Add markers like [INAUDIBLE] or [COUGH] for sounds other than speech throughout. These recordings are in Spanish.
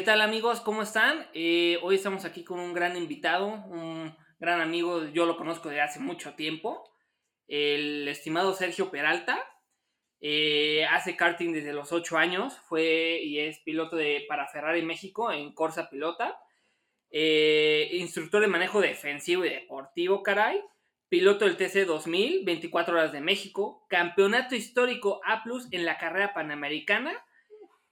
¿Qué tal amigos? ¿Cómo están? Eh, hoy estamos aquí con un gran invitado, un gran amigo, yo lo conozco de hace mucho tiempo, el estimado Sergio Peralta. Eh, hace karting desde los 8 años, fue y es piloto de, para Ferrari México en Corsa Pilota, eh, instructor de manejo defensivo y deportivo, caray, piloto del TC 2000, 24 horas de México, campeonato histórico A en la carrera panamericana,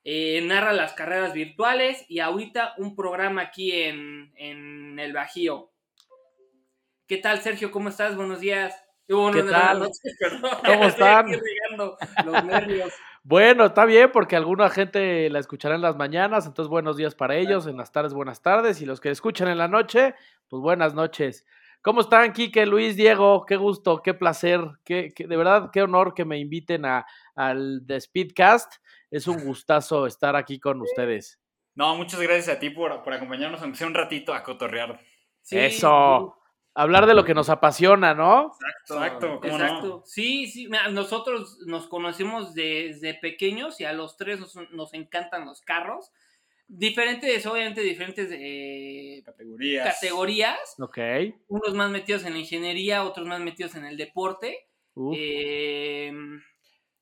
eh, narra las carreras virtuales y ahorita un programa aquí en, en el Bajío. ¿Qué tal, Sergio? ¿Cómo estás? Buenos días. ¿Qué tal? [LAUGHS] ¿Cómo están? Los nervios. Bueno, está bien porque alguna gente la escuchará en las mañanas, entonces buenos días para ellos, en las tardes buenas tardes y los que escuchan en la noche, pues buenas noches. ¿Cómo están, Quique, Luis, Diego? Qué gusto, qué placer, qué, de verdad, qué honor que me inviten a, al The Speedcast. Es un gustazo estar aquí con ustedes. No, muchas gracias a ti por, por acompañarnos, aunque sea un ratito, a cotorrear. Eso. Hablar de lo que nos apasiona, ¿no? Exacto. Exacto. Sí, sí. Nosotros nos conocemos desde pequeños y a los tres nos, encantan los carros. Diferentes, obviamente, diferentes eh, categorías. categorías. Ok. Unos más metidos en la ingeniería, otros más metidos en el deporte. Eh,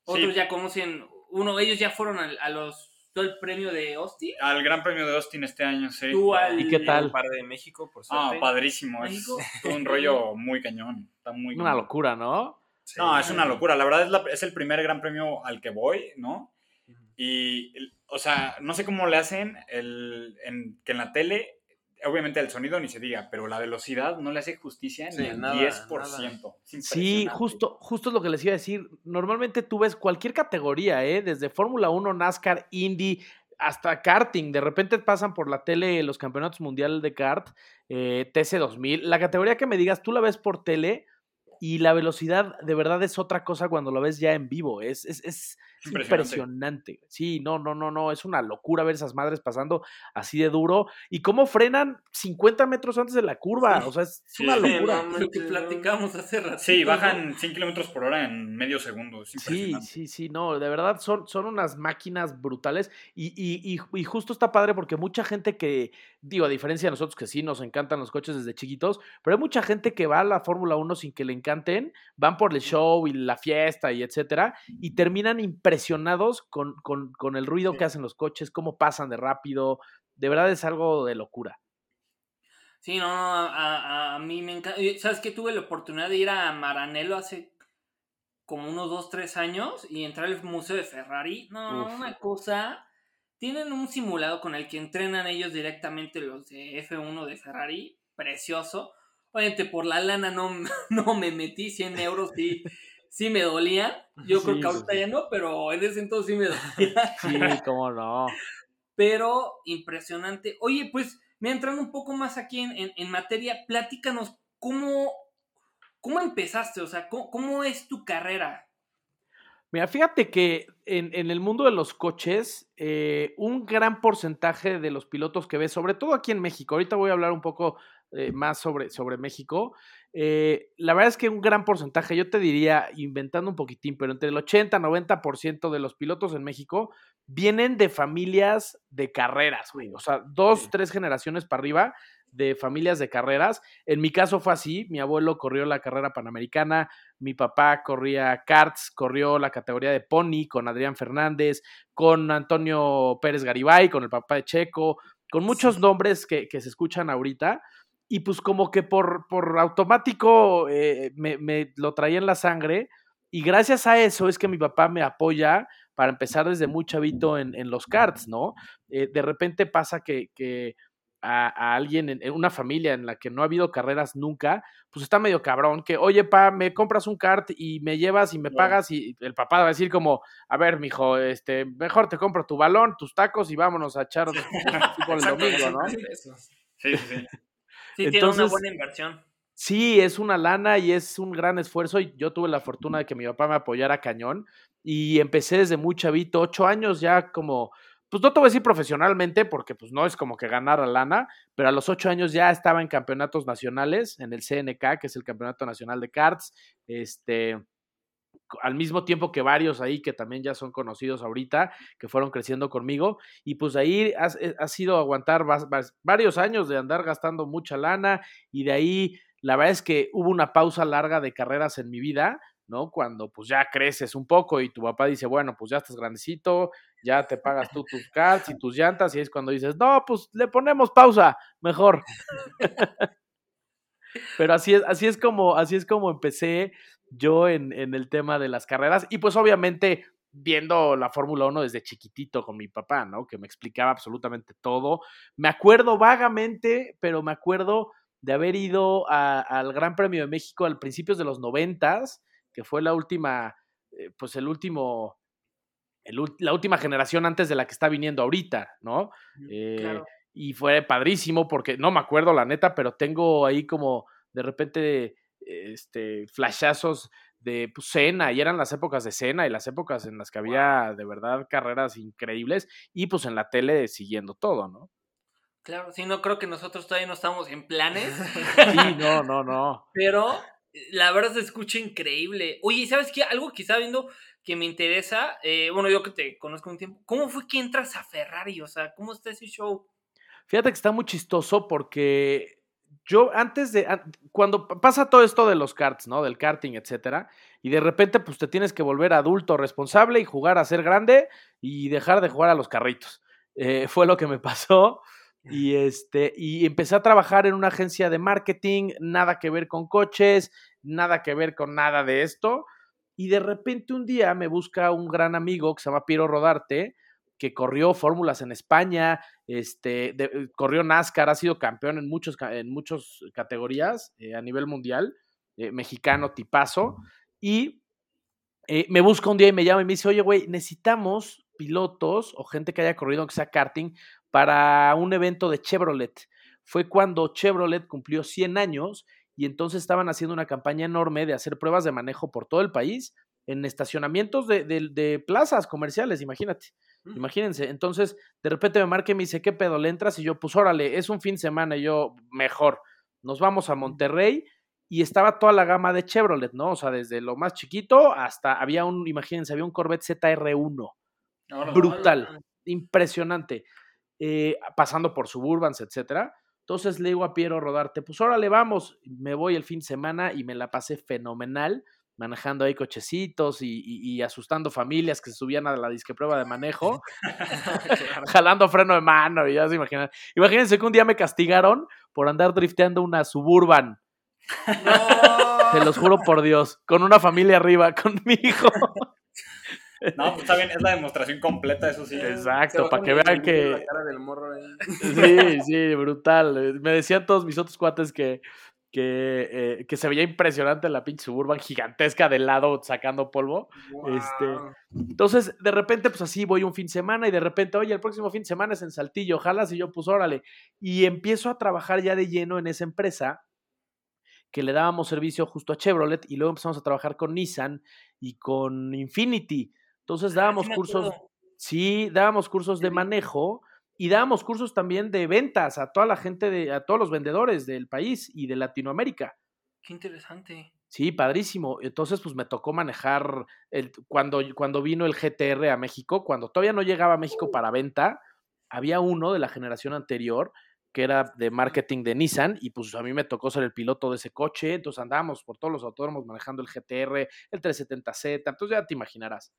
otros ya conocen, uno, ellos ya fueron a los el premio de Austin. Al Gran Premio de Austin este año, sí. ¿Y qué tal? Par de México, por suerte. Ah, padrísimo. Es un rollo muy cañón. Está muy Una locura, ¿no? No, es una locura. La verdad es, es, el primer Gran Premio al que voy, ¿no? Y, o sea, no sé cómo le hacen el, en, que en la tele obviamente el sonido ni se diga, pero la velocidad no le hace justicia ni al 10%. Sí, justo, justo es lo que les iba a decir. Normalmente tú ves cualquier categoría, ¿eh? desde Fórmula 1, NASCAR, Indy, hasta karting. De repente pasan por la tele los campeonatos mundiales de kart, eh, TC2000. La categoría que me digas, tú la ves por tele y la velocidad de verdad es otra cosa cuando lo ves ya en vivo. Es, es, es impresionante. Sí, no, no, no, no. Es una locura ver esas madres pasando así de duro. Y cómo frenan 50 metros antes de la curva. O sea, es, una locura. lo que platicamos hace rato. Sí, bajan 100 kilómetros por hora en medio segundo. sí, sí, sí, no. De verdad son, son unas máquinas brutales. Y, y, y, justo está padre porque mucha gente que, digo, a diferencia de nosotros que sí nos encantan los coches desde chiquitos, pero hay mucha gente que va a la Fórmula 1 sin que le encanten, van por el show y la fiesta y etcétera, y terminan impresionados con, con, el ruido que hacen los coches, cómo pasan de rápido. De verdad es algo de locura. Sí, no, a, a, mí me encanta. ¿Sabes que Tuve la oportunidad de ir a Maranello hace como unos 2, 3 años y entrar al Museo de Ferrari. No, una cosa. Tienen un simulado con el que entrenan ellos directamente los de F1 de Ferrari. Precioso. Obviamente por la lana no, [LAUGHS] no me metí 100 euros y sí me dolía. Yo creo que ahorita ya no, pero en ese entonces sí me dolía. [LAUGHS] Sí, cómo no. Pero impresionante. Oye, pues, me entrando un poco más aquí en, en, materia, platícanos cómo, cómo empezaste, o sea, cómo, es tu carrera. Mira, fíjate que en, en, el mundo de los coches, eh, un gran porcentaje de los pilotos que ves, sobre todo aquí en México, ahorita voy a hablar un poco eh, más sobre, sobre México. Eh, la verdad es que un gran porcentaje, yo te diría, inventando un poquitín, pero entre el 80 y 90% de los pilotos en México vienen de familias de carreras, güey. O sea, dos, tres generaciones para arriba de familias de carreras. En mi caso fue así, mi abuelo corrió la carrera panamericana, mi papá corría karts, corrió la categoría de pony con Adrián Fernández, con Antonio Pérez Garibay, con el papá de Checo, con muchos nombres que, que se escuchan ahorita y pues como que por, por automático eh, me, me, lo traía en la sangre y gracias a eso es que mi papá me apoya para empezar desde muy chavito en, en los karts, ¿no? Eh, de repente pasa que, que a, a, alguien en, una familia en la que no ha habido carreras nunca, pues está medio cabrón, que oye, pa, me compras un kart y me llevas y me pagas y el papá va a decir como, a ver, mijo, este, mejor te compro tu balón, tus tacos y vámonos a echar [LAUGHS] el domingo, ¿no? Sí, sí. Sí, tiene una buena inversión. Sí, es una lana y es un gran esfuerzo. Y yo tuve la fortuna de que mi papá me apoyara cañón. Y empecé desde muy chavito, ocho años ya como, pues no te voy a decir profesionalmente, porque pues no es como que ganar lana, pero a los ocho años ya estaba en campeonatos nacionales, en el CNK, que es el Campeonato Nacional de Karts. Este, al mismo tiempo que varios ahí que también ya son conocidos ahorita, que fueron creciendo conmigo, y pues ahí eh, ha, sido aguantar varios años de andar gastando mucha lana, y de ahí la verdad es que hubo una pausa larga de carreras en mi vida, ¿no? Cuando pues ya creces un poco y tu papá dice, bueno, pues ya estás grandecito, ya te pagas tú tus cards y tus llantas, y es cuando dices, no, pues le ponemos pausa, mejor. [LAUGHS] Pero así es, así es como, así es como empecé yo en, en el tema de las carreras. Y pues obviamente viendo la Fórmula 1 desde chiquitito con mi papá, ¿no? Que me explicaba absolutamente todo. Me acuerdo vagamente, pero me acuerdo de haber ido al Gran Premio de México al principios de los noventas, que fue la última, eh, pues el último, la última generación antes de la que está viniendo ahorita, ¿no? Eh, y fue padrísimo porque no me acuerdo la neta, pero tengo ahí como de repente este, flashazos de pues, Cena, y eran las épocas de Cena y las épocas en las que había de verdad carreras increíbles y pues en la tele siguiendo todo, ¿no? Claro, sí, no creo que nosotros todavía no estamos en planes. [LAUGHS] sí, no, no, no. [LAUGHS] Pero la verdad se escucha increíble. Oye, ¿sabes qué? Algo que estaba viendo que me interesa, eh, bueno, yo que te conozco un tiempo, ¿cómo fue que entras a Ferrari? O sea, ¿cómo está ese show? Fíjate que está muy chistoso porque yo antes de, cuando pasa todo esto de los karts, ¿no? Del karting, etcétera, y de repente pues te tienes que volver adulto responsable y jugar a ser grande y dejar de jugar a los carritos. Eh, fue lo que me pasó y este, y empecé a trabajar en una agencia de marketing, nada que ver con coches, nada que ver con nada de esto, y de repente un día me busca un gran amigo que se llama Piero Rodarte, que corrió fórmulas en España, este, eh, corrió NASCAR, ha sido campeón en muchas en muchos categorías eh, a nivel mundial, eh, mexicano tipazo, y me busca un día y me llama y me dice, oye, güey, necesitamos pilotos o gente que haya corrido, que sea karting, para un evento de Chevrolet. Fue cuando Chevrolet cumplió 100 años y entonces estaban haciendo una campaña enorme de hacer pruebas de manejo por todo el país en estacionamientos de, de plazas comerciales, imagínate. Imagínense, entonces de repente me marca y me dice, ¿qué pedo le entras? Y yo, pues órale, es un fin de semana, y yo, mejor, nos vamos a Monterrey y estaba toda la gama de Chevrolet, ¿no? O sea, desde lo más chiquito hasta había un, imagínense, había un Corvette ZR1. brutal, impresionante. Eh, pasando por Suburbans, etcétera. Entonces le digo a Piero Rodarte, pues órale, vamos, me voy el fin de semana y me la pasé fenomenal manejando ahí cochecitos y, asustando familias que se subían a la disque prueba de manejo, [LAUGHS] [LAUGHS] jalando freno de mano y ya se imaginan. Imagínense que un día me castigaron por andar drifteando una suburban. No. Se los juro por Dios, con una familia arriba, [LAUGHS] con mi hijo. No, pues está bien, es la demostración completa, eso sí. Exacto, para que vean que. Sí, sí, brutal. Me decían todos mis otros cuates que que, eh, que, se veía impresionante la pinche suburban gigantesca del lado sacando polvo. Este, entonces, de repente, pues así voy un fin de semana y de repente, oye, el próximo fin de semana es en Saltillo, jalas y yo, pues órale. Y empiezo a trabajar ya de lleno en esa empresa que le dábamos servicio justo a Chevrolet y luego empezamos a trabajar con Nissan y con Infinity. Entonces ah, dábamos cursos, sí, dábamos cursos de manejo y dábamos cursos también de ventas a toda la gente, de, a todos los vendedores del país y de Latinoamérica. Qué interesante. Sí, padrísimo. Entonces, pues me tocó manejar el, cuando, cuando vino el GTR a México, cuando todavía no llegaba a México para venta, había uno de la generación anterior que era de marketing de Nissan y pues a mí me tocó ser el piloto de ese coche, entonces andábamos por todos los autódromos manejando el GTR, el 370Z, entonces ya te imaginarás.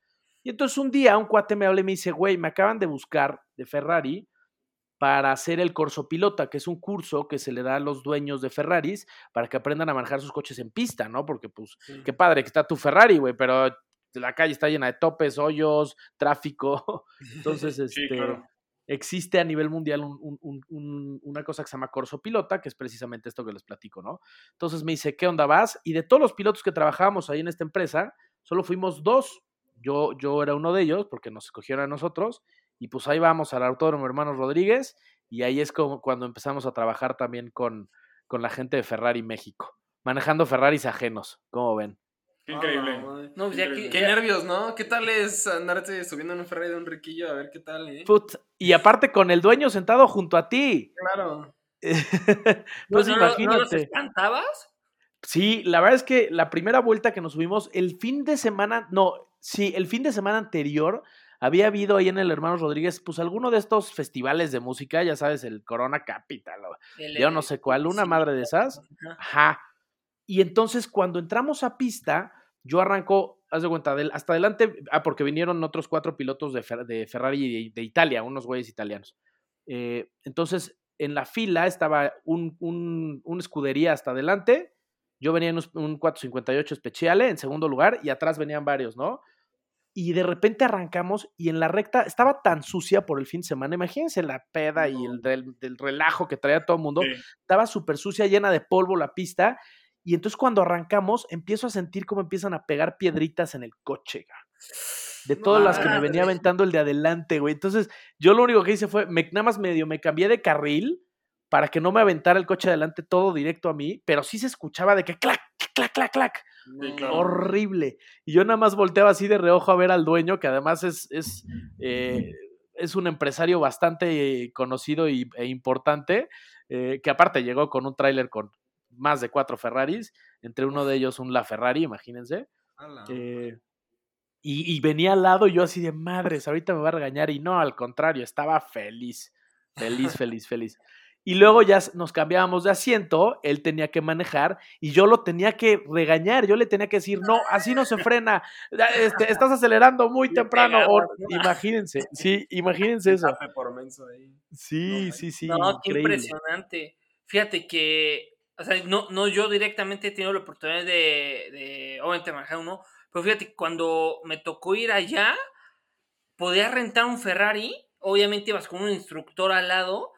Y entonces un día un cuate me habla y me dice, güey, me acaban de buscar de Ferrari para hacer el Corso Pilota, que es un curso que se le da a los dueños de Ferraris para que aprendan a manejar sus coches en pista, ¿no? Porque, pues, qué padre que está tu Ferrari, güey, pero la calle está llena de topes, hoyos, tráfico. [LAUGHS] Entonces, este, existe a nivel mundial una cosa que se llama Corso Pilota, que es precisamente esto que les platico, ¿no? Entonces me dice, ¿qué onda vas? Y de todos los pilotos que trabajábamos ahí en esta empresa, solo fuimos dos yo, yo era uno de ellos porque nos escogieron a nosotros y pues ahí vamos al Autódromo Hermanos Rodríguez y ahí es como cuando empezamos a trabajar también con, con la gente de Ferrari México, manejando Ferraris ajenos, ¿cómo ven? Qué increíble. no, pues qué, nervios, ¿no? ¿Qué tal es andarte subiendo en un Ferrari de un riquillo? A ver qué tal, ¿eh? y aparte con el dueño sentado junto a ti. Claro. [LAUGHS] pues imagínate. ¿No, espantabas? Sí, la verdad es que la primera vuelta que nos subimos, el fin de semana, no, sí, el fin de semana anterior había habido ahí en el Hermanos Rodríguez, pues alguno de estos festivales de música, ya sabes, el Corona Capital, o El- yo no sé cuál, una sí, madre de esas. ajá. Y entonces cuando entramos a pista, yo arranco, haz de cuenta, del- hasta adelante, ah, porque vinieron otros cuatro pilotos de, Fer- de Ferrari de, de Italia, unos güeyes italianos. Eh, entonces, en la fila estaba un, un, una escudería hasta adelante, yo venía en un, un 458 Speciale en segundo lugar y atrás venían varios, ¿no? Y de repente arrancamos y en la recta estaba tan sucia por el fin de semana, imagínense la peda y el del, del relajo que traía todo el mundo, Sí. estaba súper sucia, llena de polvo la pista. Y entonces cuando arrancamos, empiezo a sentir cómo empiezan a pegar piedritas en el coche. De No todas las que me venía aventando el de adelante, güey. Entonces, yo lo único que hice fue, me, nada más medio me cambié de carril para que no me aventara el coche adelante todo directo a mí, pero sí se escuchaba de que clac, clac, clac, clac. Sí, claro. Horrible. Y yo nada más volteaba así de reojo a ver al dueño, que además es, es, eh, es un empresario bastante conocido y, e importante, eh, que aparte llegó con un tráiler con más de cuatro Ferraris, entre uno de ellos un La Ferrari, imagínense. Eh, y, y venía al lado y yo así de madres, ahorita me va a regañar. Y no, al contrario, estaba feliz, feliz, feliz, feliz. Y luego ya nos cambiábamos de asiento, él tenía que manejar y yo lo tenía que regañar, yo le tenía que decir, no, así no se frena, este, estás acelerando muy temprano. imagínense, [LAUGHS] sí, imagínense eso. Sí, sí, sí. No, qué impresionante. Fíjate que, o sea, no, no yo directamente he tenido la oportunidad de, de obviamente manejar uno, pero fíjate que cuando me tocó ir allá, podía rentar un Ferrari, obviamente ibas con un instructor al lado,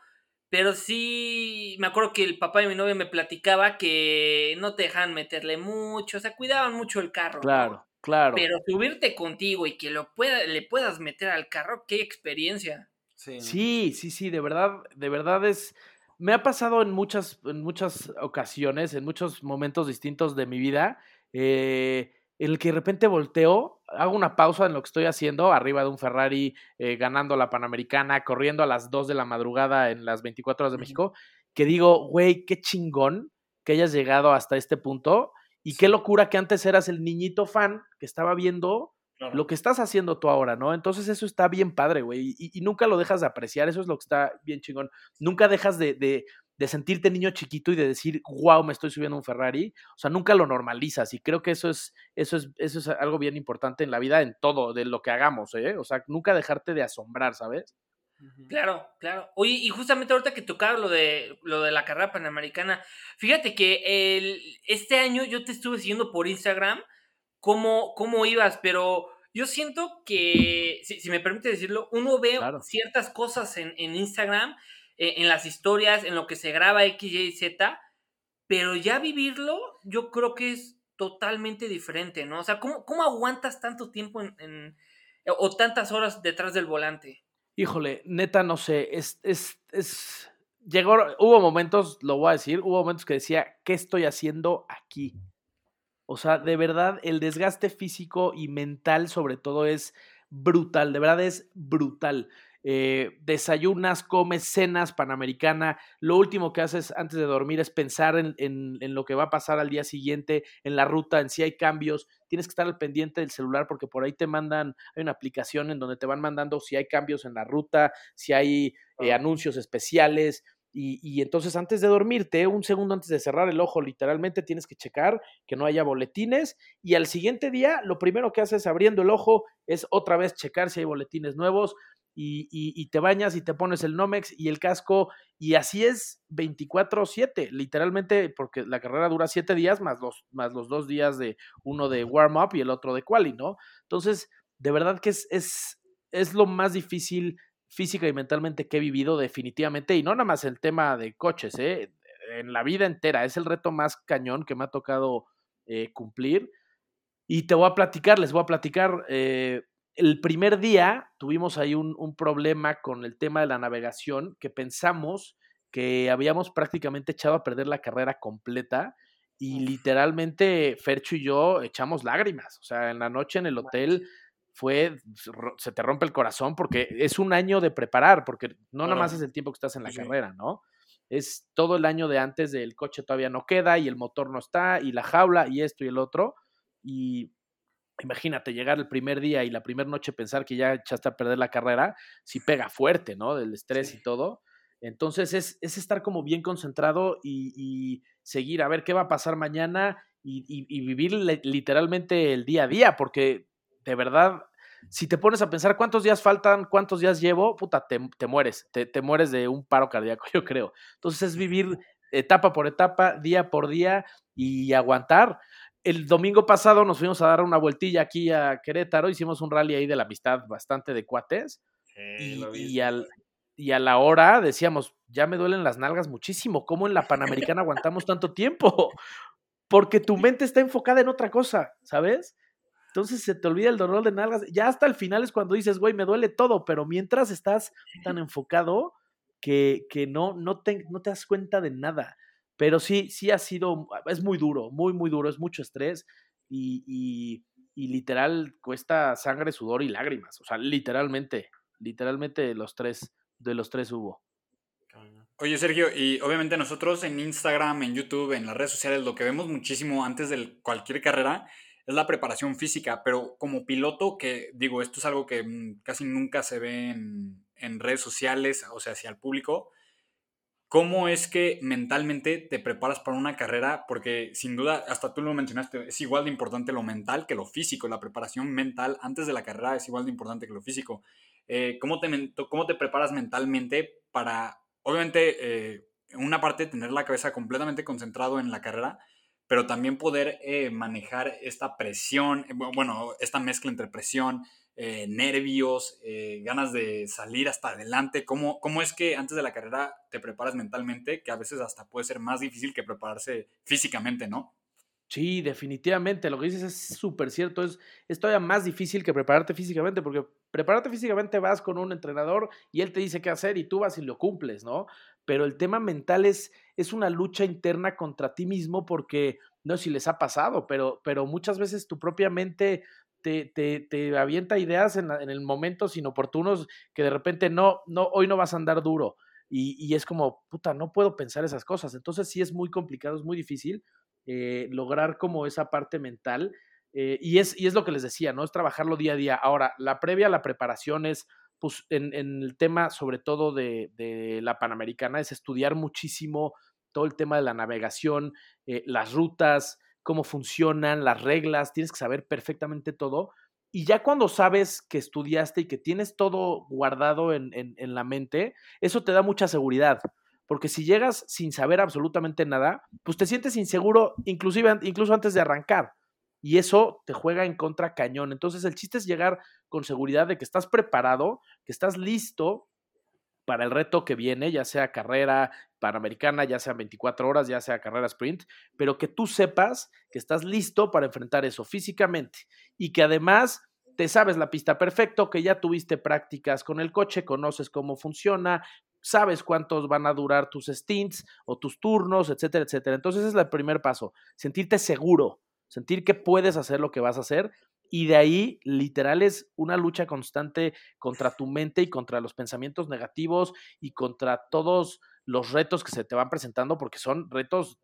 pero sí, me acuerdo que el papá de mi novia me platicaba que no te dejaban meterle mucho, o sea, cuidaban mucho el carro. ¿no? Claro, claro. Pero subirte contigo y que lo pueda, le puedas meter al carro, qué experiencia. Sí. Sí, sí, sí, de verdad, de verdad es. Me ha pasado en muchas, en muchas ocasiones, en muchos momentos distintos de mi vida, eh, en el que de repente volteo, hago una pausa en lo que estoy haciendo, arriba de un Ferrari, eh, ganando la Panamericana, corriendo a las 2 de la madrugada en las 24 horas de. México, que digo, güey, qué chingón que hayas llegado hasta este punto y qué locura que antes eras el niñito fan que estaba viendo Claro. lo que estás haciendo tú ahora, ¿no? Entonces eso está bien padre, güey, y, y nunca lo dejas de apreciar, eso es lo que está bien chingón. Nunca dejas de, de- de sentirte niño chiquito y de decir, wow, me estoy subiendo a un Ferrari, o sea, nunca lo normalizas y creo que eso es, eso es, eso es algo bien importante en la vida, en todo, de lo que hagamos, ¿eh? O sea, nunca dejarte de asombrar, ¿sabes? Claro, claro. Oye, y justamente ahorita que tocaba lo de lo de la carrera panamericana, fíjate que el, este año yo te estuve siguiendo por Instagram cómo, cómo ibas, pero yo siento que, si, si me permite decirlo, uno ve Claro. ciertas cosas en, en Instagram, en las historias, en lo que se graba X, Y, Z, pero ya vivirlo, yo creo que es totalmente diferente, ¿no? O sea, ¿cómo, cómo aguantas tanto tiempo en, en- o tantas horas detrás del volante? Híjole, neta, no sé, es, es, es, llegó, hubo momentos, lo voy a decir, hubo momentos que decía, ¿qué estoy haciendo aquí? O sea, de verdad, el desgaste físico y mental sobre todo es brutal, de verdad es brutal. Eh, desayunas, comes, cenas panamericana, lo último que haces antes de dormir es pensar en, en- en lo que va a pasar al día siguiente, en la ruta, en si hay cambios, tienes que estar al pendiente del celular porque por ahí te mandan, hay una aplicación en donde te van mandando si hay cambios en la ruta, si hay eh, anuncios especiales. Y, y entonces antes de dormirte, un segundo antes de cerrar el ojo, literalmente tienes que checar que no haya boletines y al siguiente día lo primero que haces abriendo el ojo es otra vez checar si hay boletines nuevos y, y- y te bañas y te pones el Nomex y el casco y así es 24/7, literalmente porque la carrera dura 7 días más los, más los dos días de uno de warm-up y el otro de quali, ¿no? Entonces, de verdad que es, es, es lo más difícil física y mentalmente que he vivido definitivamente, y no nada más el tema de coches, ¿eh? en la vida entera, es el reto más cañón que me ha tocado eh, cumplir. Y te voy a platicar, les voy a platicar, eh, el primer día tuvimos ahí un, un problema con el tema de la navegación que pensamos que habíamos prácticamente echado a perder la carrera completa y literalmente Fercho y yo echamos lágrimas, o sea, en la noche en el hotel fue, se te rompe el corazón porque es un año de preparar, porque no nada más es el tiempo que estás en la sí. carrera, ¿no? es todo el año de antes del coche todavía no queda y el motor no está y la jaula y esto y el otro. Y imagínate llegar el primer día y la primera noche pensar que ya echaste a perder la carrera, si pega fuerte, ¿no? Del estrés y todo. Entonces es, es, estar como bien concentrado y, seguir a ver qué va a pasar mañana y, vivir literalmente el día a día, porque de verdad, si te pones a pensar cuántos días faltan, cuántos días llevo, puta, te, te mueres, te, te, mueres de un paro cardíaco, [LAUGHS] yo creo. Entonces es vivir etapa por etapa, día por día y aguantar el domingo pasado nos fuimos a dar una vueltilla aquí a Querétaro, hicimos un rally ahí de la amistad bastante de cuates. y, al, y, a la hora decíamos, ya me duelen las nalgas muchísimo, ¿cómo en la Panamericana aguantamos tanto tiempo? Porque tu mente está enfocada en otra cosa, ¿sabes? Entonces se te olvida el dolor de nalgas. Ya hasta el final es cuando dices, güey, me duele todo, pero mientras estás tan enfocado que, que no, no, te, no te das cuenta de nada. Pero sí, sí ha sido, es muy duro, muy, muy duro, es mucho estrés y, literal cuesta sangre, sudor y lágrimas. O sea, literalmente, literalmente los tres, de los tres hubo. Oye, Sergio, y obviamente nosotros en Instagram, en YouTube, en las redes sociales, lo que vemos muchísimo antes de cualquier carrera es la preparación física, pero como piloto, que digo, esto es algo que mm, casi nunca se ve en, en redes sociales, o sea, hacia el público, ¿Cómo es que mentalmente te preparas para una carrera? Porque sin duda, hasta tú lo mencionaste, es igual de importante lo mental que lo físico. La preparación mental antes de la carrera es igual de importante que lo físico. Eh, ¿cómo, te, ¿Cómo te preparas mentalmente para, obviamente, eh, una parte tener la cabeza completamente concentrado en la carrera, pero también poder eh, manejar esta presión, bueno, esta mezcla entre presión, eh, nervios, eh, ganas de salir hasta adelante? ¿Cómo, ¿Cómo es que antes de la carrera te preparas mentalmente, que a veces hasta puede ser más difícil que prepararse físicamente, ¿no? Sí, definitivamente, lo que dices es súper cierto, es, es todavía más difícil que prepararte físicamente, porque prepararte físicamente vas con un entrenador y él te dice qué hacer y tú vas y lo cumples, ¿no? Pero el tema mental es, es una lucha interna contra ti mismo porque, no sé si les ha pasado, pero, pero muchas veces tu propia mente te, te, te avienta ideas en, en, el momento sin oportunos que de repente no, no, hoy no vas a andar duro. Y, y, es como, puta, no puedo pensar esas cosas. Entonces sí es muy complicado, es muy difícil eh, lograr como esa parte mental. Eh, y, es, y es lo que les decía, ¿no? Es trabajarlo día a día. Ahora, la previa la preparación es, pues, en, en el tema sobre todo de, de, la Panamericana, es estudiar muchísimo todo el tema de la navegación, eh, las rutas, cómo funcionan, las reglas, tienes que saber perfectamente todo. Y ya cuando sabes que estudiaste y que tienes todo guardado en, en, la mente, eso te da mucha seguridad. Porque si llegas sin saber absolutamente nada, pues te sientes inseguro, inclusive incluso antes de arrancar. Y eso te juega en contra cañón. Entonces el chiste es llegar con seguridad de que estás preparado, que estás listo para el reto que viene, ya sea carrera panamericana, ya sea 24 horas, ya sea carrera sprint, pero que tú sepas que estás listo para enfrentar eso físicamente y que además te sabes la pista perfecto, que ya tuviste prácticas con el coche, conoces cómo funciona, sabes cuántos van a durar tus stints o tus turnos, etcétera, etcétera. Entonces ese es el primer paso, sentirte seguro, sentir que puedes hacer lo que vas a hacer y de ahí, literal, es una lucha constante contra tu mente y contra los pensamientos negativos y contra todos los retos que se te van presentando, porque son retos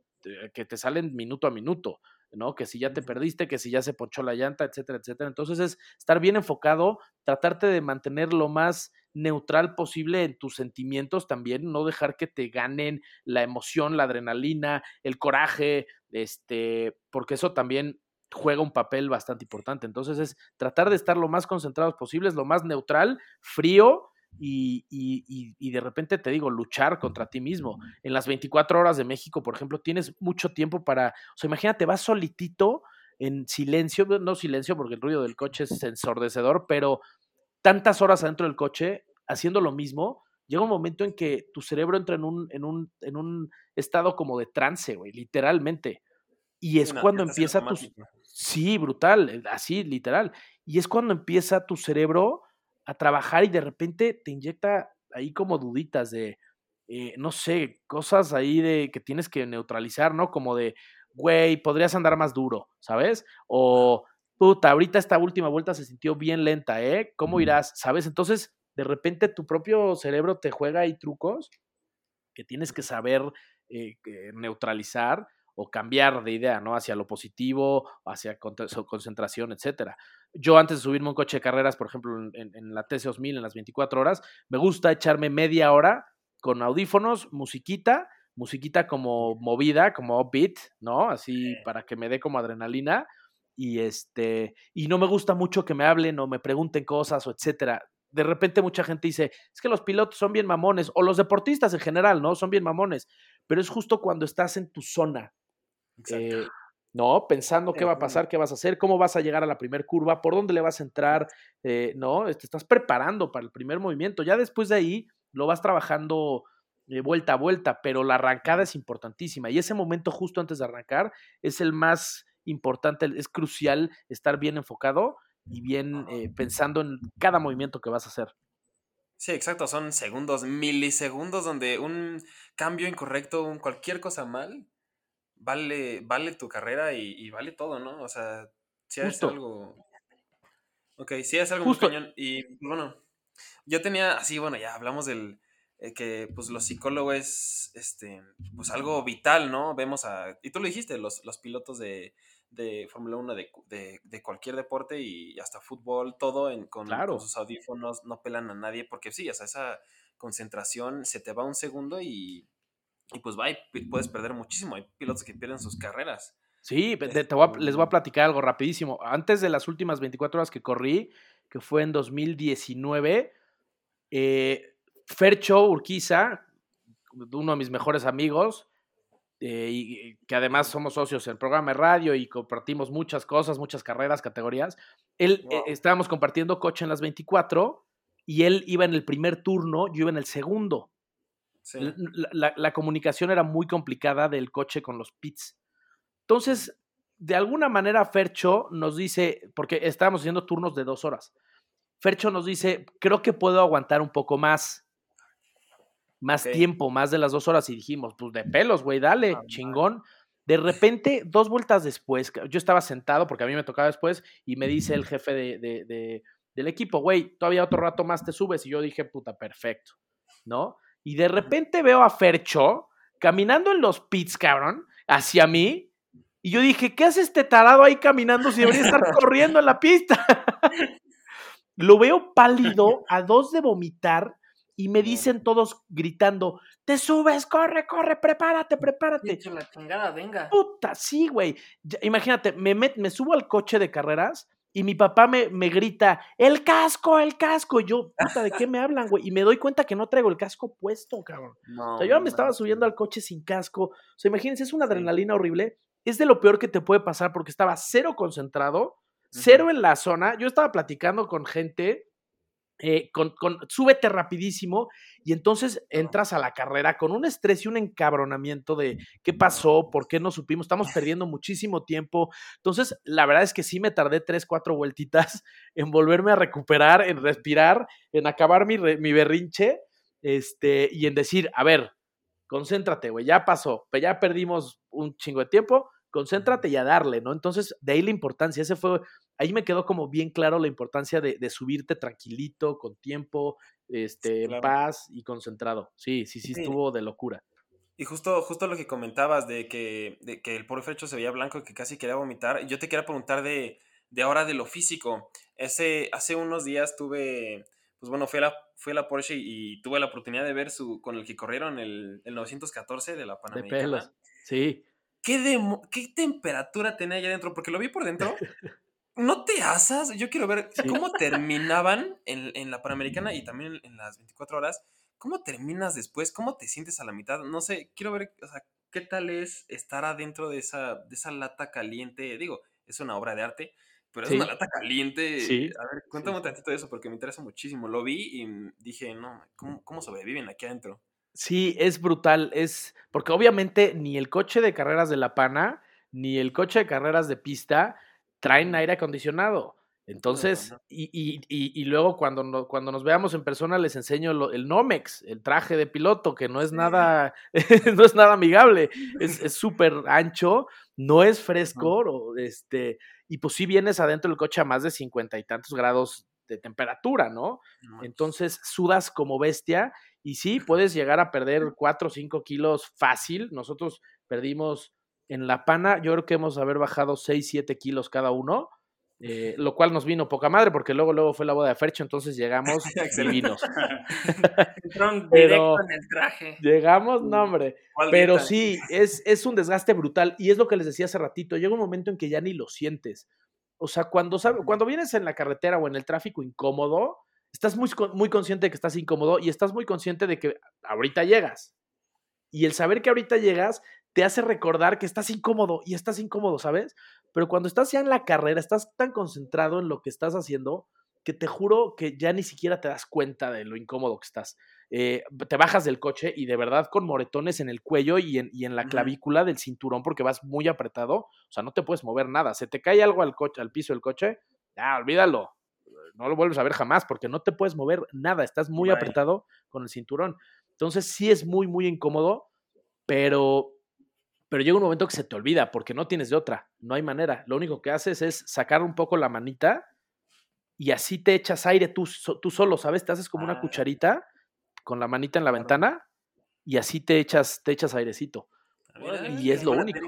que te salen minuto a minuto, ¿no? Que si ya te perdiste, que si ya se ponchó la llanta, etcétera, etcétera. Entonces es estar bien enfocado, tratarte de mantener lo más neutral posible en tus sentimientos también, no dejar que te ganen la emoción, la adrenalina, el coraje, este, porque eso también juega un papel bastante importante. Entonces es tratar de estar lo más concentrados posibles, lo más neutral, frío y, y, de repente te digo, luchar contra ti mismo. En las 24 horas de México, por ejemplo, tienes mucho tiempo para, o sea, imagínate, vas solitito en silencio, no silencio porque el ruido del coche es ensordecedor, pero tantas horas adentro del coche haciendo lo mismo, llega un momento en que tu cerebro entra en un, en un, en un estado como de trance, güey, literalmente. Y es cuando empieza tu... Sí, brutal, eh, así, literal. Y es cuando empieza tu cerebro a trabajar y de repente te inyecta ahí como duditas de, eh, no sé, cosas ahí de que tienes que neutralizar, ¿no? Como de, güey, podrías andar más duro, ¿sabes? O, puta, ahorita esta última vuelta se sintió bien lenta, ¿eh? ¿Cómo irás? ¿Sabes? Entonces, de repente tu propio cerebro te juega ahí trucos que tienes que saber eh, neutralizar o cambiar de idea, ¿no? Hacia lo positivo, hacia concentración, etcétera. Yo antes de subirme un coche de carreras, por ejemplo, en, la TC2000, en las 24 horas, me gusta echarme media hora con audífonos, musiquita, musiquita como movida, como upbeat, ¿no? Así para que me dé como adrenalina y este y no me gusta mucho que me hablen o me pregunten cosas o etcétera. De repente mucha gente dice, es que los pilotos son bien mamones o los deportistas en general, ¿no? Son bien mamones, pero es justo cuando estás en tu zona, eh, ¿no? Pensando qué va a pasar, qué vas a hacer, cómo vas a llegar a la primera curva, por dónde le vas a entrar, eh, ¿no? Te estás preparando para el primer movimiento. Ya después de ahí lo vas trabajando de vuelta a vuelta, pero la arrancada es importantísima y ese momento justo antes de arrancar es el más importante, es crucial estar bien enfocado y bien eh, pensando en cada movimiento que vas a hacer. Sí, exacto, son segundos, milisegundos donde un cambio incorrecto, cualquier cosa mal, vale, vale tu carrera y, vale todo, ¿no? O sea, si es algo... Ok, si es algo muy cañón. Y bueno, yo tenía, así, bueno, ya hablamos del, eh, que pues los psicólogos es este, pues algo vital, ¿no? Vemos a, y tú lo dijiste, los, los pilotos de, de Fórmula 1 de, de, de, cualquier deporte y hasta fútbol, todo en, con, con, sus audífonos, no pelan a nadie, porque sí, o sea, esa concentración se te va un segundo y, y pues va y puedes perder muchísimo. Hay pilotos que pierden sus carreras. Sí, te, les voy a este platicar algo rapidísimo. Antes de las últimas 24 horas que corrí, que fue en 2019, eh, Fercho Urquiza, uno de mis mejores amigos, eh, y que además somos socios en el programa de radio y compartimos muchas cosas, muchas carreras, categorías. Él eh, estábamos compartiendo coche en las 24 y él iba en el primer turno, yo iba en el segundo. La, comunicación era muy complicada del coche con los pits. Entonces, de alguna manera, Fercho nos dice, porque estábamos haciendo turnos de dos horas, Fercho nos dice, creo que puedo aguantar un poco más más tiempo, más de las dos horas, y dijimos, pues de pelos, güey, dale, ah, chingón. De repente, dos vueltas después, yo estaba sentado porque a mí me tocaba después, y me dice el jefe de, del equipo, güey, todavía otro rato más te subes, y yo dije, puta, perfecto, ¿no? Y de repente veo a Fercho caminando en los pits, cabrón, hacia mí, y yo dije, ¿qué hace este tarado ahí caminando si debería estar [LAUGHS] corriendo en la pista? [LAUGHS] Lo veo pálido, a dos de vomitar, y me dicen todos gritando, te subes, corre, corre, prepárate, prepárate. la chingada, venga. Puta, sí, güey. Imagínate, me, me subo al coche de carreras y mi papá me, me grita, el casco, el casco. Y yo, puta, ¿de qué me hablan, güey? Y me doy cuenta que no traigo el casco puesto, cabrón. o sea, yo me estaba subiendo al coche sin casco. O sea, imagínense, es una adrenalina horrible. Es de lo peor que te puede pasar porque estaba cero concentrado, cero en la zona. Yo estaba platicando con gente eh, con, súbete rapidísimo y entonces entras a la carrera con un estrés y un encabronamiento de qué pasó, por qué no supimos, estamos [LAUGHS] perdiendo muchísimo tiempo. Entonces, la verdad es que sí me tardé tres, cuatro vueltitas [LAUGHS] en volverme a recuperar, en respirar, en acabar mi, mi berrinche este, y en decir, a ver, concéntrate, güey, ya pasó, ya perdimos un chingo de tiempo, concéntrate y a darle, ¿no? Entonces, de ahí la importancia, ese fue ahí me quedó como bien claro la importancia de, subirte tranquilito, con tiempo, este, en paz y concentrado. Sí, sí, sí, estuvo de locura. Y justo, justo lo que comentabas de que, de que el pobre Frecho se veía blanco y que casi quería vomitar, yo te quería preguntar de, de ahora de lo físico. Ese, hace unos días tuve, pues bueno, fui a la, fui a la Porsche y, tuve la oportunidad de ver su, con el que corrieron el, el 914 de la Panamericana. De pelos, sí. ¿Qué, ¿Qué temperatura tenía allá adentro? Porque lo vi por dentro [LAUGHS] ¿No te asas? Yo quiero ver cómo [LAUGHS] terminaban en, la Panamericana y también en las 24 horas. ¿Cómo terminas después? ¿Cómo te sientes a la mitad? No sé, quiero ver, o sea, qué tal es estar adentro de esa, de esa lata caliente. Digo, es una obra de arte, pero es una lata caliente. Sí. A ver, cuéntame un tantito de eso porque me interesa muchísimo. Lo vi y dije, no, ¿cómo, ¿cómo sobreviven aquí adentro? Sí, es brutal. Es porque obviamente ni el coche de carreras de la Pana, ni el coche de carreras de pista traen aire acondicionado. Entonces, y, y, y, luego cuando, cuando nos veamos en persona les enseño el Nomex, el traje de piloto, que no es nada, [LAUGHS] no es nada amigable, es [LAUGHS] súper ancho, no es fresco, este, y pues si vienes adentro del coche a más de cincuenta y tantos grados de temperatura, ¿no? Entonces sudas como bestia Y sí, puedes llegar a perder [LAUGHS] 4 o 5 kilos fácil. Nosotros perdimos en la pana, yo creo que hemos haber bajado 6, 7 kilos cada uno. Eh, lo cual nos vino poca madre porque luego luego fue la boda de Fercho, entonces llegamos [LAUGHS] divinos. [LAUGHS] Entraron [LAUGHS] directo en el traje. Llegamos, no hombre. Pero sí, es, es un desgaste brutal y es lo que les decía hace ratito, llega un momento en que ya ni lo sientes. O sea, cuando, cuando vienes en la carretera o en el tráfico incómodo, estás muy, muy consciente de que estás incómodo y estás muy consciente de que ahorita llegas. Y el saber que ahorita llegas te hace recordar que estás incómodo y estás incómodo, ¿sabes? Pero cuando estás ya en la carrera, estás tan concentrado en lo que estás haciendo que te juro que ya ni siquiera te das cuenta de lo incómodo que estás. Eh, te bajas del coche y de verdad con moretones en el cuello y en, y en la clavícula del cinturón porque vas muy apretado, o sea, no te puedes mover nada. Se te cae algo al, coche, al piso del coche, ya, olvídalo. No lo vuelves a ver jamás porque no te puedes mover nada, estás muy apretado con el cinturón. Entonces sí es muy, muy incómodo, pero pero llega un momento que se te olvida porque no tienes de otra, no hay manera. Lo único que haces es sacar un poco la manita y así te echas aire tú, tú solo, ¿sabes? Te haces como una ah. cucharita con la manita en la ventana y así te echas, te echas airecito. Ah, y es lo único.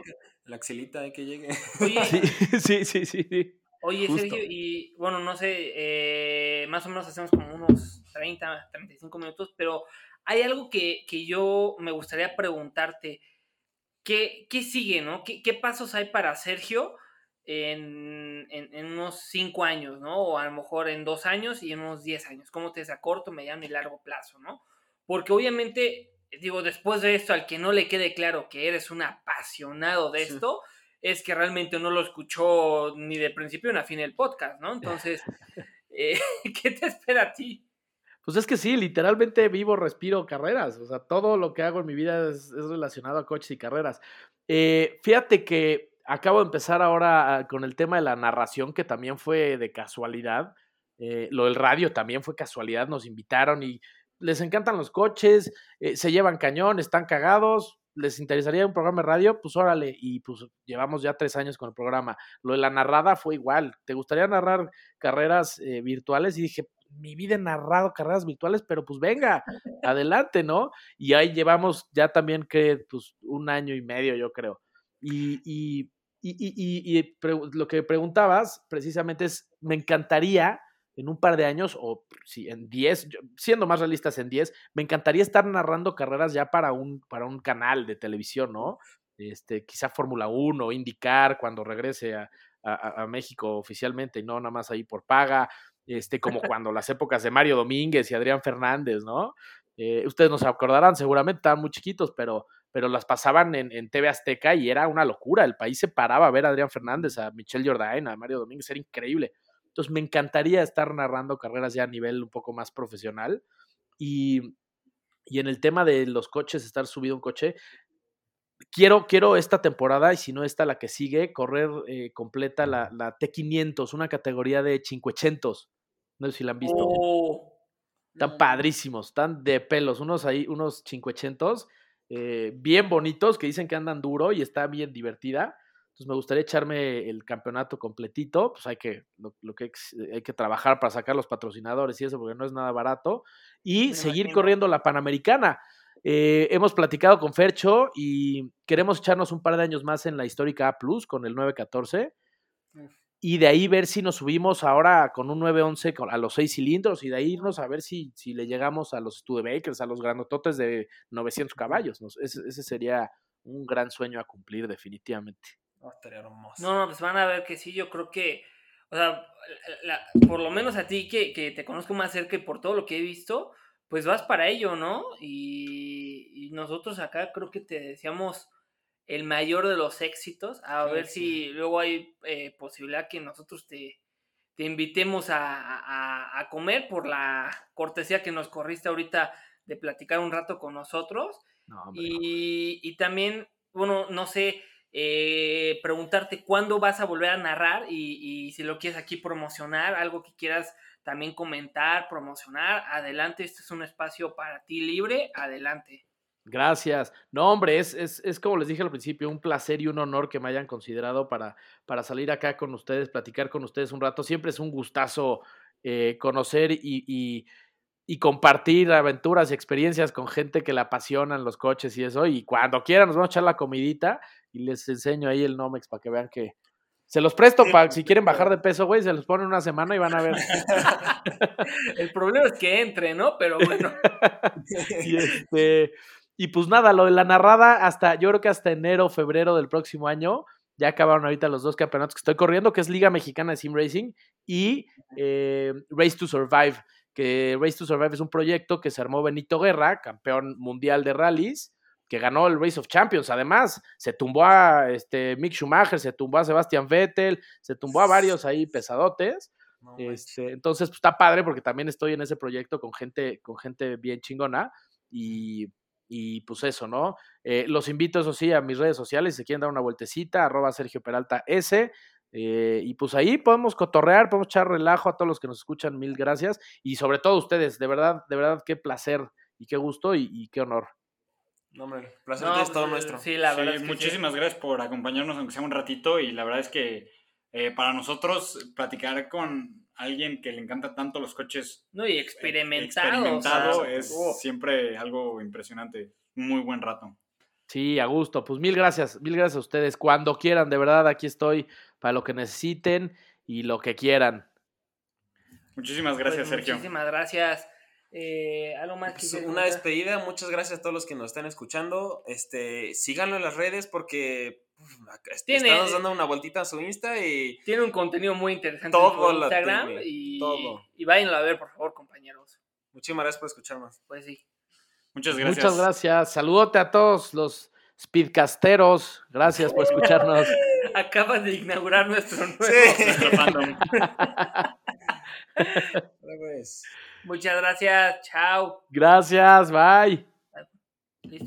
La axilita de que llegue. [LAUGHS] [LAUGHS] [LAUGHS] sí, sí, sí, sí, Oye, Sergio, y bueno, no sé, eh, más o menos hacemos como unos 30, 35 minutos, pero hay algo que, que yo me gustaría preguntarte. ¿Qué, sigue, no? ¿Qué, pasos hay para Sergio en, unos cinco años, ¿no? O a lo mejor en dos años y en unos diez años. ¿Cómo te es a corto, mediano y largo plazo, no? Porque obviamente, digo, después de esto, al que no le quede claro que eres un apasionado de esto, es que realmente no lo escuchó ni de principio ni a fin del podcast, ¿no? Entonces, [LAUGHS] eh, [LAUGHS] ¿qué te espera a ti? Pues es que sí, literalmente vivo, respiro carreras. O sea, todo lo que hago en mi vida es, relacionado a coches y carreras. Eh, fíjate que acabo de empezar ahora con el tema de la narración, que también fue de casualidad. Eh, lo del radio también fue casualidad, nos invitaron y les encantan los coches, eh, se llevan cañón, están cagados, les interesaría un programa de radio, pues órale, y pues llevamos ya tres años con el programa. Lo de la narrada fue igual, ¿te gustaría narrar carreras virtuales? Y dije, mi vida he narrado carreras virtuales, pero pues venga, [LAUGHS] adelante, ¿no? Y ahí llevamos ya también que, pues, un año y medio, yo creo. Y, y, y, y lo que preguntabas precisamente es, me encantaría en un par de años, o si en 10, siendo más realistas en 10, me encantaría estar narrando carreras ya para un, para un canal de televisión, ¿no? Este, quizá Fórmula 1, indicar cuando regrese a, a, a, México oficialmente y no nada más ahí por paga, este, como cuando las épocas de Mario Domínguez y Adrián Fernández, ¿no? Eh, ustedes nos acordarán, seguramente estaban muy chiquitos, pero, pero las pasaban en, TV Azteca y era una locura. El país se paraba a ver a Adrián Fernández, a Michelle Jordain, a Mario Domínguez, era increíble. Entonces me encantaría estar narrando carreras ya a nivel un poco más profesional. Y, y en el tema de los coches, estar subido un coche, quiero, quiero esta temporada, y si no esta la que sigue, correr eh, completa la, la, T500, una categoría de 500. No sé si la han visto. Oh, están padrísimos, están de pelos, unos ahí, unos 500, eh, bien bonitos, que dicen que andan duro y está bien divertida. Entonces me gustaría echarme el campeonato completito, pues hay que, lo, que hay que trabajar para sacar los patrocinadores y eso, porque no es nada barato. Y seguir corriendo la Panamericana. Eh, hemos platicado con Fercho y queremos echarnos un par de años más en la histórica A Plus con el 914 y de ahí ver si nos subimos ahora con un 911 a los seis cilindros y de ahí irnos a ver si, si le llegamos a los Studebakers, a los grandototes de 900 caballos. Ese, sería un gran sueño a cumplir definitivamente. No, estaría hermoso. No, no, pues van a ver que sí, yo creo que, o sea, por lo menos a ti que, que, te conozco más cerca y por todo lo que he visto, pues vas para ello, ¿no? Y, y nosotros acá creo que te decíamos el mayor de los éxitos. A ver si luego hay eh, posibilidad que nosotros te, te invitemos a, a, comer por la cortesía que nos corriste ahorita de platicar un rato con nosotros. y, y, también, bueno, no sé, eh, preguntarte cuándo vas a volver a narrar y, y si lo quieres aquí promocionar, algo que quieras también comentar, promocionar, adelante, este es un espacio para ti libre, adelante. Gracias. No, hombre, es, es, es, como les dije al principio, un placer y un honor que me hayan considerado para, para salir acá con ustedes, platicar con ustedes un rato. Siempre es un gustazo eh, conocer y, y compartir aventuras y experiencias con gente que le apasionan los coches y eso. Y cuando quieran nos vamos a echar la comidita y les enseño ahí el Nomex para que vean que se los presto para si quieren bajar de peso, güey, se los ponen una semana y van a ver. [LAUGHS] el problema es que entre, ¿no? Pero bueno. [LAUGHS] y, este, y pues nada, lo de la narrada hasta, yo creo que hasta enero, febrero del próximo año, ya acabaron ahorita los dos campeonatos que estoy corriendo, que es Liga Mexicana de Sim Racing y eh, Race to Survive, que Race to Survive es un proyecto que se armó Benito Guerra, campeón mundial de rallies, que ganó el Race of Champions. Además, se tumbó a este, Mick Schumacher, se tumbó a Sebastian Vettel, se tumbó a varios ahí pesadotes. este, entonces, pues, está padre porque también estoy en ese proyecto con gente, con gente bien chingona. Y, y pues eso, ¿no? Eh, los invito, eso sí, a mis redes sociales, si quieren dar una vueltecita, arroba Sergio Peralta S. Eh, y pues ahí podemos cotorrear, podemos echar relajo a todos los que nos escuchan, mil gracias. Y sobre todo ustedes, de verdad, de verdad, qué placer y qué gusto y, qué honor. No, hombre, placer es todo pues, nuestro. Sí, la verdad. muchísimas gracias por acompañarnos, aunque sea un ratito. Y la verdad es que eh, para nosotros platicar con alguien que le encanta tanto los coches. No, y experimentado. es siempre algo impresionante. Muy buen rato. Sí, a gusto. Pues mil gracias, mil gracias a ustedes. Cuando quieran, de verdad, aquí estoy para lo que necesiten y lo que quieran. Muchísimas pues gracias, Sergio. Muchísimas gracias. Eh, algo más pues una despedida, muchas gracias a todos los que nos están escuchando. Este, síganlo en las redes porque estamos dando una vueltita a su Insta y tiene un contenido muy interesante en Instagram y, todo. y váyanlo a ver, por favor, compañeros. Muchísimas gracias por escucharnos. Pues sí. Muchas gracias. Muchas gracias. Saludote a todos los speedcasteros. Gracias por escucharnos. [LAUGHS] Acabas de inaugurar nuestro nuevo, nuestro [LAUGHS] fandom. Muchas gracias. Chao. Gracias. Bye.